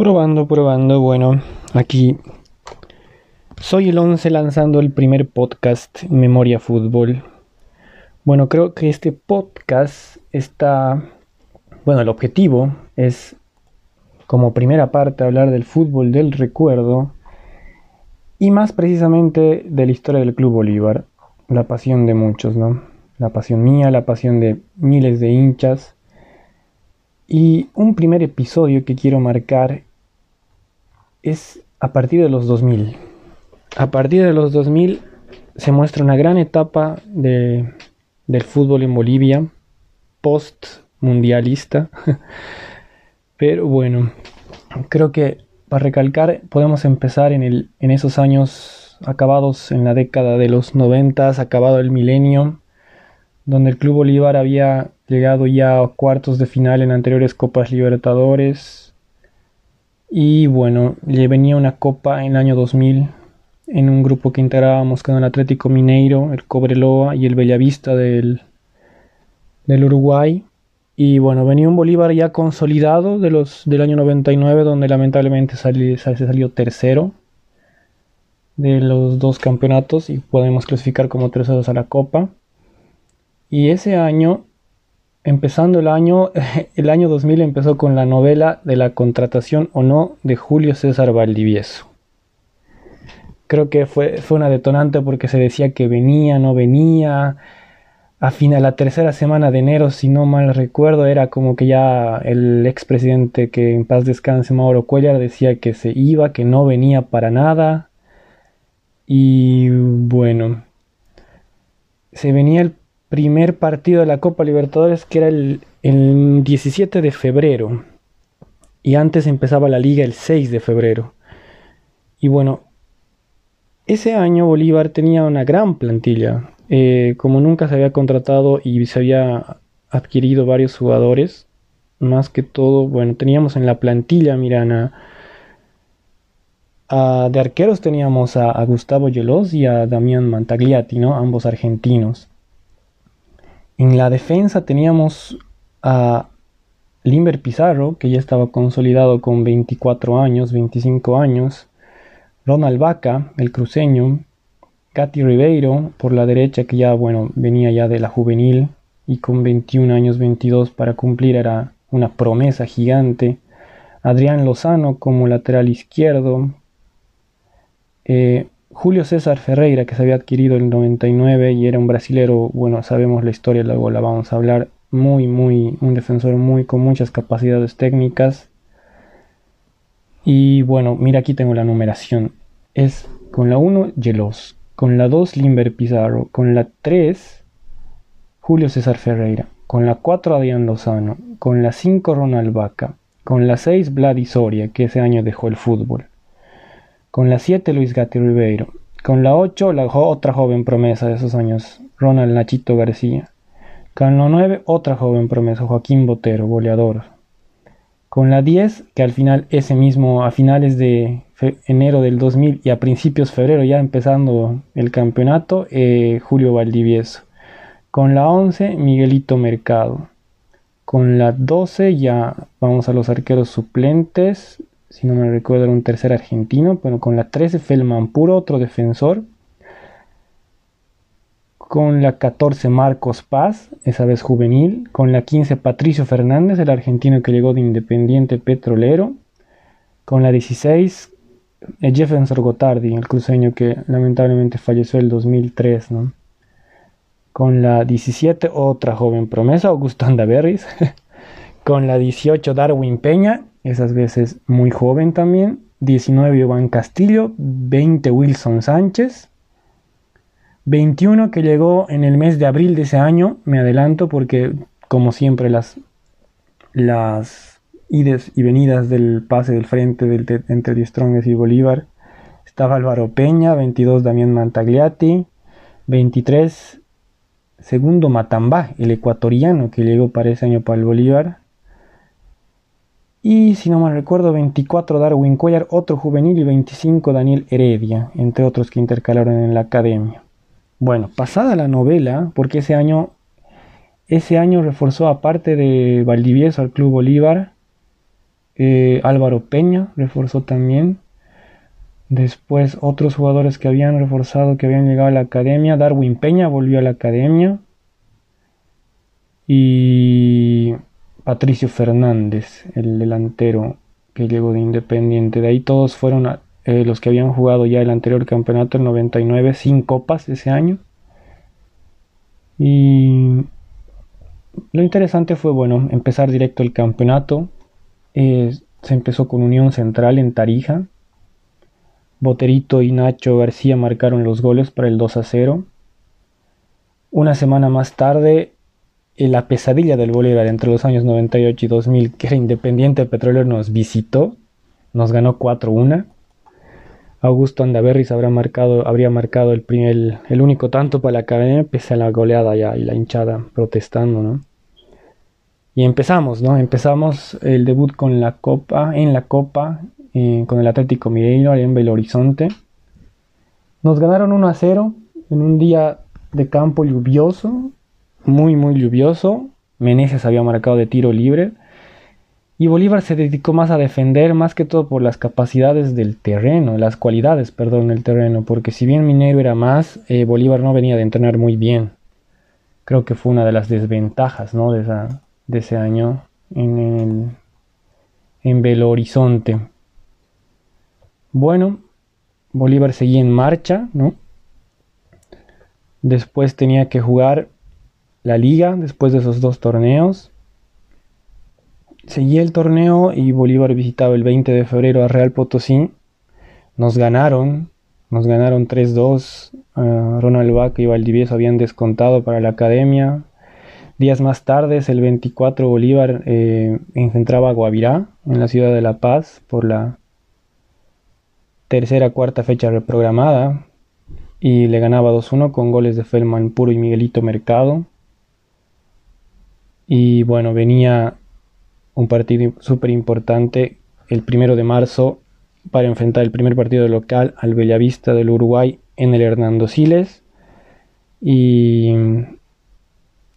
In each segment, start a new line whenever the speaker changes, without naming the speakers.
Probando, probando, bueno, aquí soy el 11 lanzando el primer podcast Memoria Fútbol. Bueno, creo que este podcast está, bueno, el objetivo es como primera parte hablar del fútbol del recuerdo y más precisamente de la historia del Club Bolívar, la pasión de muchos, ¿no? La pasión mía, la pasión de miles de hinchas y un primer episodio que quiero marcar es a partir de los 2000. A partir de los 2000 se muestra una gran etapa de, del fútbol en Bolivia, post mundialista. Pero bueno, creo que para recalcar podemos empezar en, el, en esos años acabados en la década de los 90, acabado el milenio, donde el Club Bolívar había llegado ya a cuartos de final en anteriores Copas Libertadores. Y bueno, le venía una copa en el año 2000 en un grupo que integrábamos con el Atlético Mineiro, el Cobreloa y el Bellavista del, del Uruguay. Y bueno, venía un Bolívar ya consolidado de los, del año 99, donde lamentablemente se salió tercero de los dos campeonatos y podemos clasificar como terceros a la Copa. Y ese año, empezando el año, el año 2000 empezó con la novela de la contratación o no de Julio César Valdivieso. Creo que fue, fue una detonante porque se decía que venía, no venía. A final, la tercera semana de enero, si no mal recuerdo, era como que ya el expresidente que en paz descanse, Mauro Cuellar, decía que se iba, que no venía para nada. Y bueno, se venía el primer partido de la Copa Libertadores que era el, 17 de febrero. Y antes empezaba la liga el 6 de febrero. Y bueno, ese año Bolívar tenía una gran plantilla. Eh, como nunca se había contratado y se había adquirido varios jugadores, más que todo, bueno, teníamos en la plantilla, Mirana, de arqueros teníamos a, a Gustavo Yelos y a Damián Mantagliati, ¿no? Ambos argentinos. En la defensa teníamos a Limber Pizarro, que ya estaba consolidado con 24 años, 25 años. Ronald Vaca, el cruceño. Gatti Ribeiro, por la derecha, que ya, bueno, venía ya de la juvenil y con 21 años, 22 para cumplir, era una promesa gigante. Adrián Lozano como lateral izquierdo. Eh, Julio César Ferreira, que se había adquirido en el 99 y era un brasilero, bueno, sabemos la historia, luego la vamos a hablar, muy, muy, un defensor muy con muchas capacidades técnicas. Y bueno, mira aquí tengo la numeración. Es con la 1 Gelos, con la 2 Limber Pizarro, con la 3 Julio César Ferreira, con la 4 Adrián Lozano, con la 5 Ronald Vaca, con la 6 Vladi Soria, que ese año dejó el fútbol con la 7, Luis Gatti Ribeiro. Con la 8, la otra joven promesa de esos años, Ronald Nachito García. Con la 9, otra joven promesa, Joaquín Botero, goleador. Con la 10, que al final, ese mismo, a finales de enero del 2000 y a principios de febrero, ya empezando el campeonato, eh, Julio Valdivieso. Con la 11, Miguelito Mercado. Con la 12 ya vamos a los arqueros suplentes si no me recuerdo era un tercer argentino, pero con la 13 Felman Puro, otro defensor. Con la 14 Marcos Paz, esa vez juvenil. Con la 15 Patricio Fernández, el argentino que llegó de Independiente Petrolero. Con la 16 eh, Jefferson Gotardi, el cruceño que lamentablemente falleció el 2003, ¿no? Con la 17 otra joven promesa, Augusto Andaverris. con la 18 Darwin Peña esas veces muy joven también. 19 Iván Castillo, 20 Wilson Sánchez, 21 que llegó en el mes de abril de ese año, me adelanto porque como siempre las, las ides y venidas del pase del frente del, entre Diestrongues y Bolívar, estaba Álvaro Peña, 22 Damián Mantagliati, 23 segundo Matamba, el ecuatoriano que llegó para ese año para el Bolívar, y si no mal recuerdo, 24 Darwin Cuellar, otro juvenil, y 25 Daniel Heredia, entre otros que intercalaron en la academia. Bueno, pasada la novela, porque ese año, ese año reforzó aparte de Valdivieso al Club Bolívar, Eh, Álvaro Peña reforzó también. Después otros jugadores que habían reforzado, que habían llegado a la academia. Darwin Peña volvió a la academia. Y Patricio Fernández, el delantero que llegó de Independiente. De ahí todos fueron eh, los que habían jugado ya el anterior campeonato, el 99, sin copas ese año. Y lo interesante fue, bueno, empezar directo el campeonato. Eh, se empezó con Unión Central en Tarija. Boterito y Nacho García marcaron los goles para el 2 a 0. Una semana más tarde, la pesadilla del Bolívar entre los años 98 y 2000, que era Independiente Petrolero, nos visitó, nos ganó 4-1. Augusto Andaverris habrá marcado, habría marcado el, primer, el único tanto para la academia, pese a la goleada ya y la hinchada protestando, ¿no? Y empezamos, ¿no? Empezamos el debut con la Copa, en la Copa, eh, con el Atlético Mineiro en Belo Horizonte. Nos ganaron 1 a 0 en un día de campo lluvioso, muy, muy lluvioso. Meneses había marcado de tiro libre. Y Bolívar se dedicó más a defender, más que todo por las capacidades del terreno, las cualidades, perdón, del terreno, porque si bien Minero era más, eh, Bolívar no venía de entrenar muy bien. Creo que fue una de las desventajas ¿no? de, esa, de ese año en, el, en Belo Horizonte. Bueno, Bolívar seguía en marcha, ¿no? Después tenía que jugar la liga después de esos dos torneos. Seguía el torneo y Bolívar visitaba el 20 de febrero a Real Potosí. Nos ganaron, nos ganaron 3-2. Ronald Vaca y Valdivieso habían descontado para la academia. Días más tarde, el 24, Bolívar eh, a Guavirá en la ciudad de La Paz por la tercera cuarta fecha reprogramada y le ganaba 2-1 con goles de Felman Puro y Miguelito Mercado. Y bueno, venía un partido súper importante el primero de marzo para enfrentar el primer partido local al Bellavista del Uruguay en el Hernando Siles. Y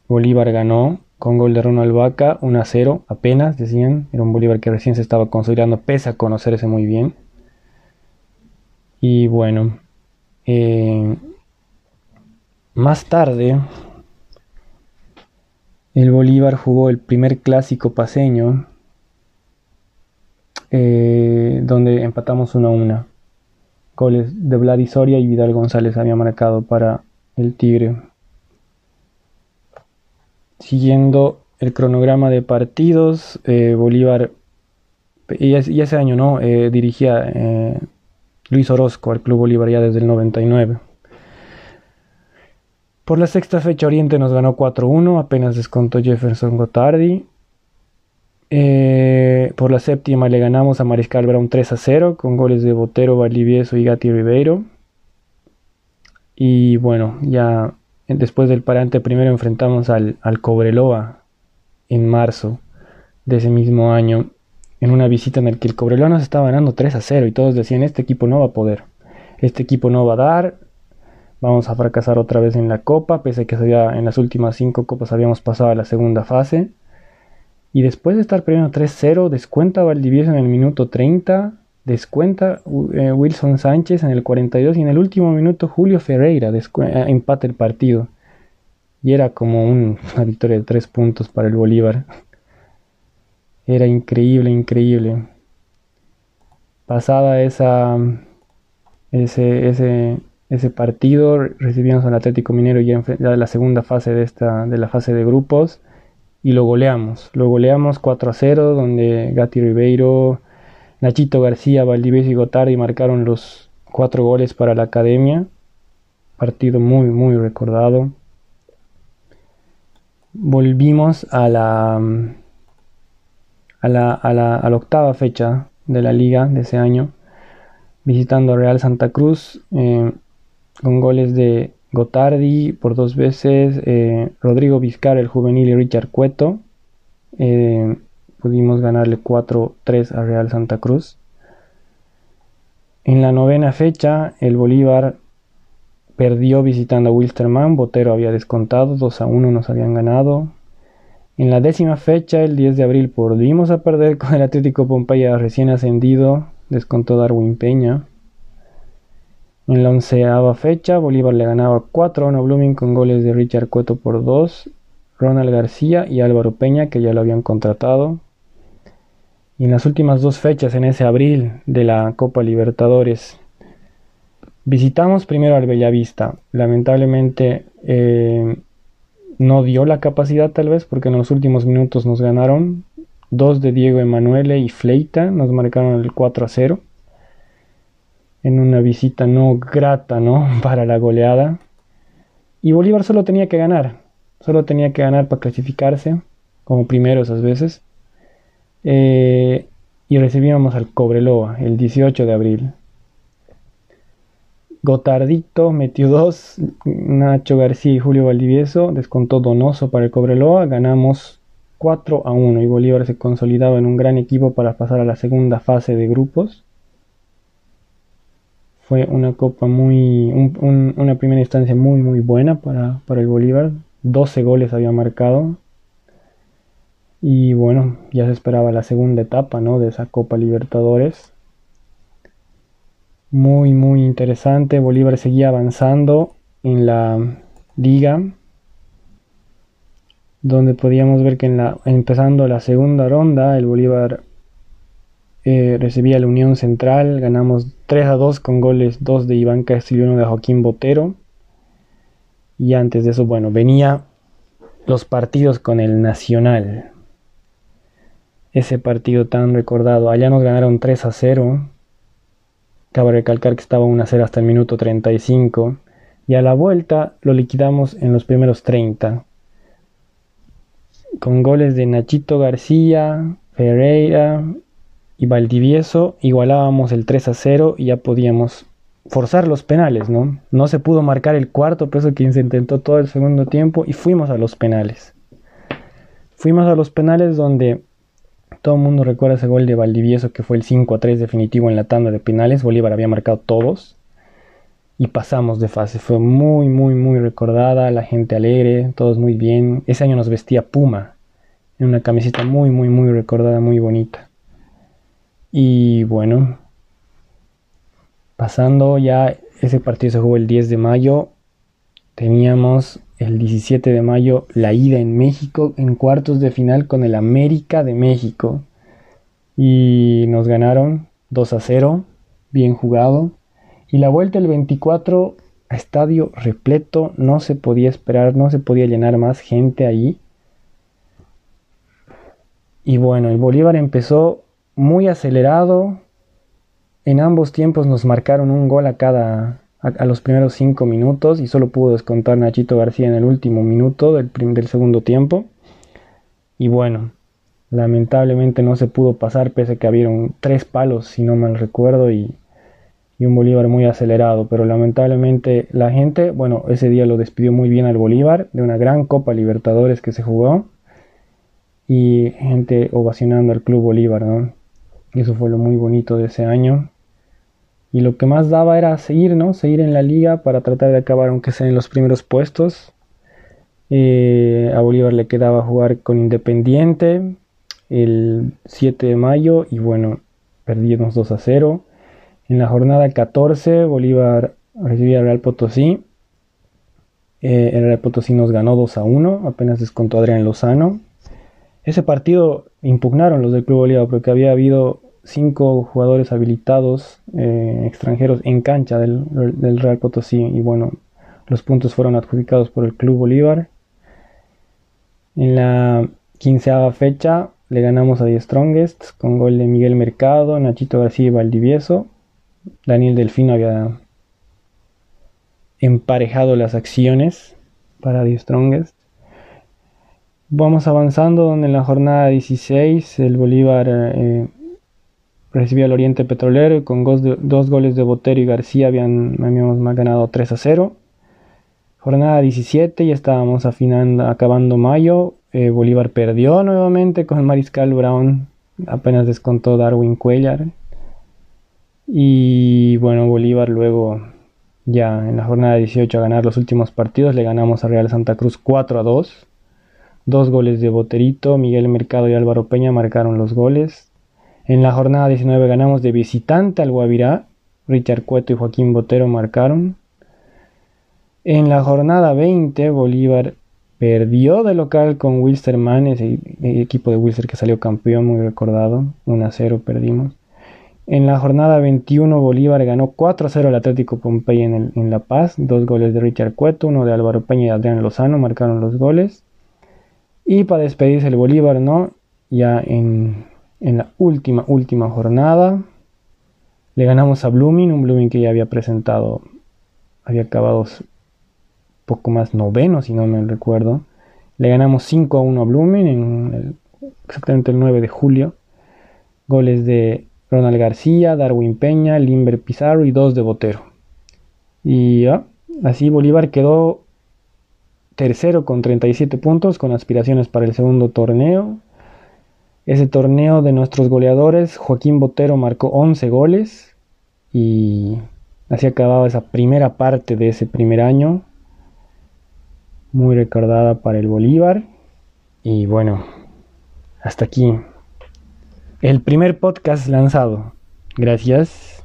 Bolívar ganó con gol de Ronald Vaca 1 a 0 apenas, decían. Era un Bolívar que recién se estaba consolidando, pese a conocerse muy bien. Y bueno, eh, más tarde el Bolívar jugó el primer clásico paseño, eh, donde empatamos 1 a 1. Goles de Vlad Soria y Vidal González había marcado para el Tigre. Siguiendo el cronograma de partidos, eh, Bolívar, y, ese año no, eh, dirigía Luis Orozco al Club Bolívar ya desde el 99. Por la sexta fecha Oriente nos ganó 4-1, apenas descontó Jefferson Gotardi. Eh, por la séptima le ganamos a Mariscal Brown 3-0 con goles de Botero, Valdivieso y Gatti Ribeiro. Y bueno, ya después del parante primero enfrentamos al, al Cobreloa en marzo de ese mismo año en una visita en la que el Cobreloa nos estaba ganando 3 0 y todos decían este equipo no va a poder, este equipo no va a dar, Vamos a fracasar otra vez en la copa, pese a que en las últimas cinco copas habíamos pasado a la segunda fase. Y después de estar perdiendo 3-0, descuenta Valdivieso en el minuto 30, descuenta eh, Wilson Sánchez en el 42 y en el último minuto Julio Ferreira eh, empata el partido. Y era como una victoria de 3 puntos para el Bolívar. Era increíble, increíble. Pasada esa, ese, ese, ese partido. Recibimos al Atlético Minero ya, en, la segunda fase de, esta, de la fase de grupos y lo goleamos. Lo goleamos 4 a 0, donde Gatti Ribeiro, Nachito García, Valdivieso y Gotardi marcaron los cuatro goles para la academia. Partido muy, muy recordado. Volvimos a la, a la, a la, a la octava fecha de la liga de ese año, visitando a Real Santa Cruz. Eh, con goles de Gotardi por dos veces, eh, Rodrigo Vizcar, el juvenil y Richard Cueto. Eh, pudimos ganarle 4-3 a Real Santa Cruz. En la novena fecha, el Bolívar perdió visitando a Wilstermann. Botero había descontado, 2 a 1 nos habían ganado. En la décima fecha, el 10 de abril, volvimos a perder con el Atlético Pompeya recién ascendido, descontó Darwin Peña. En la onceava fecha, Bolívar le ganaba 4 a 1 Blooming con goles de Richard Cueto por 2, Ronald García y Álvaro Peña, que ya lo habían contratado. Y en las últimas dos fechas, en ese abril de la Copa Libertadores, visitamos primero al Bellavista. Lamentablemente eh, no dio la capacidad tal vez porque en los últimos minutos nos ganaron. Dos de Diego Emanuele y Fleita nos marcaron el 4 a 0. En una visita no grata, ¿no? Para la goleada. Y Bolívar solo tenía que ganar. Solo tenía que ganar para clasificarse. Como primero esas veces. Eh, y recibíamos al Cobreloa el 18 de abril. Gotardito metió dos, Nacho García y Julio Valdivieso descontó Donoso para el Cobreloa, ganamos 4 a 1 y Bolívar se consolidaba en un gran equipo para pasar a la segunda fase de grupos. Fue una copa muy, una primera instancia muy muy buena para, para el Bolívar, 12 goles había marcado y bueno, ya se esperaba la segunda etapa ¿no? de esa Copa Libertadores muy muy interesante. Bolívar seguía avanzando en la liga, donde podíamos ver que en la, empezando la segunda ronda el Bolívar eh, recibía la Unión Central, ganamos 3 a 2 con goles 2 de Iván Castillo y 1 de Joaquín Botero. Y antes de eso, bueno, venía los partidos con el Nacional. Ese partido tan recordado. Allá nos ganaron 3 a 0 Cabe recalcar que estaba 1 a 0 hasta el minuto 35 y a la vuelta lo liquidamos en los primeros 30 con goles de Nachito García, Ferreira y Valdivieso igualábamos el 3 a 0 y ya podíamos forzar los penales, ¿no? No se pudo marcar el cuarto, por eso que se intentó todo el segundo tiempo y fuimos a los penales. Fuimos a los penales donde todo el mundo recuerda ese gol de Valdivieso que fue el 5 a 3 definitivo en la tanda de penales. Bolívar había marcado todos y pasamos de fase. Fue muy, muy, muy recordada. La gente alegre, todos muy bien. Ese año nos vestía Puma en una camiseta muy, muy, muy recordada, muy bonita. Y bueno, pasando ya, ese partido se jugó el 10 de mayo. Teníamos el 17 de mayo la ida en México en cuartos de final con el América de México. Y nos ganaron 2 a 0, bien jugado. Y la vuelta el 24 a estadio repleto, no se podía esperar, no se podía llenar más gente ahí. Y bueno, el Bolívar empezó muy acelerado. En ambos tiempos nos marcaron un gol a cada, a, los primeros cinco minutos y solo pudo descontar Nachito García en el último minuto del, segundo tiempo. Y bueno, lamentablemente no se pudo pasar pese a que habieron tres palos, si no mal recuerdo, y, y un Bolívar muy acelerado. Pero lamentablemente la gente, bueno, ese día lo despidió muy bien al Bolívar de una gran Copa Libertadores que se jugó. Y gente ovacionando al Club Bolívar, ¿no? Y eso fue lo muy bonito de ese año y lo que más daba era seguir, ¿no? Seguir en la liga para tratar de acabar aunque sea en los primeros puestos. Eh, a Bolívar le quedaba jugar con Independiente el 7 de mayo y bueno, perdimos 2 a 0. En la jornada 14 Bolívar recibía al Real Potosí. Eh, el Real Potosí nos ganó 2 a 1, apenas descontó Adrián Lozano. Ese partido impugnaron los del Club Bolívar porque había habido cinco jugadores habilitados eh, extranjeros en cancha del, Real Potosí y bueno, los puntos fueron adjudicados por el Club Bolívar. En la quinceava fecha le ganamos a The Strongest con gol de Miguel Mercado, Nachito García y Valdivieso. Daniel Delfino había emparejado las acciones para The Strongest. Vamos avanzando donde en la jornada 16 el Bolívar eh, recibía al Oriente Petrolero y con dos, goles de Botero y García habían, habíamos ganado 3 a 0. Jornada 17, ya estábamos afinando, acabando mayo. Eh, Bolívar perdió nuevamente con el Mariscal Brown. Apenas descontó Darwin Cuellar. Y bueno, Bolívar luego, ya en la jornada 18, a ganar los últimos partidos, le ganamos a Real Santa Cruz 4 a 2. Dos goles de Boterito, Miguel Mercado y Álvaro Peña marcaron los goles. En la jornada 19 ganamos de visitante al Guavirá. Richard Cueto y Joaquín Botero marcaron. En la jornada 20 Bolívar perdió de local con Wilster Manes, el, equipo de Wilster que salió campeón, muy recordado. 1 a 0 perdimos. En la jornada 21 Bolívar ganó 4 a 0 al Atlético Pompey en, en La Paz. Dos goles de Richard Cueto, uno de Álvaro Peña y Adrián Lozano marcaron los goles. Y para despedirse el Bolívar, ¿no? Ya en, la última, última jornada, le ganamos a Blooming, un Blooming que ya había presentado, había acabado poco más noveno, si no me recuerdo. Le ganamos 5 a 1 a Blooming en exactamente el 9 de julio. Goles de Ronald García, Darwin Peña, Limber Pizarro y dos de Botero. Y así Bolívar quedó tercero con 37 puntos, con aspiraciones para el segundo torneo. Ese torneo de nuestros goleadores, Joaquín Botero marcó 11 goles y así acababa esa primera parte de ese primer año, muy recordada para el Bolívar. Y bueno, hasta aquí el primer podcast lanzado. Gracias.